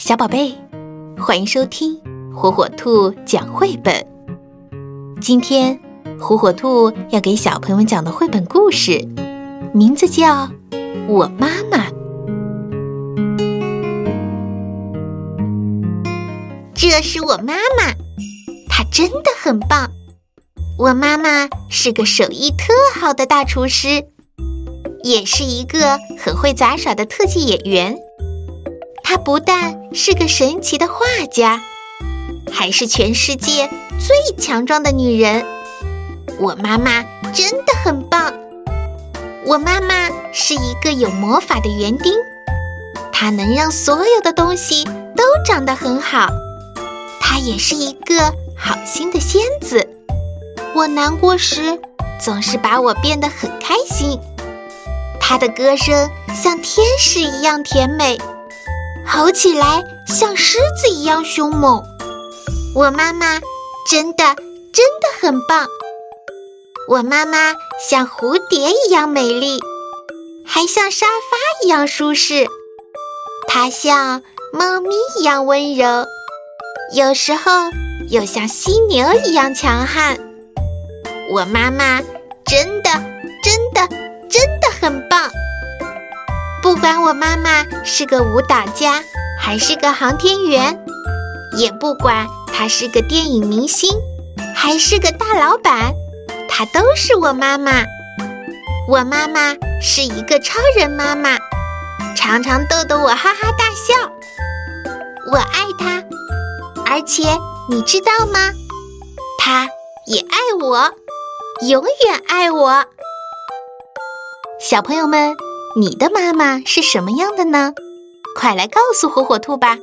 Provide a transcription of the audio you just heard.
小宝贝，欢迎收听火火兔讲绘本。今天，火火兔要给小朋友们讲的绘本故事，名字叫《我妈妈》。这是我妈妈，她真的很棒。我妈妈是个手艺特好的大厨师，也是一个很会杂耍的特技演员。她不但是个神奇的画家，还是全世界最强壮的女人。我妈妈真的很棒。我妈妈是一个有魔法的园丁，她能让所有的东西都长得很好。她也是一个好心的仙子。我难过时，总是把我变得很开心。她的歌声像天使一样甜美。吼起来像狮子一样凶猛，我妈妈真的真的很棒。我妈妈像蝴蝶一样美丽，还像沙发一样舒适。她像猫咪一样温柔，有时候又像犀牛一样强悍。我妈妈真的管我妈妈是个舞蹈家，还是个航天员，也不管她是个电影明星，还是个大老板，她都是我妈妈。我妈妈是一个超人妈妈，常常逗得我哈哈大笑。我爱她，而且你知道吗？她也爱我，永远爱我。小朋友们。你的妈妈是什么样的呢？快来告诉火火兔吧！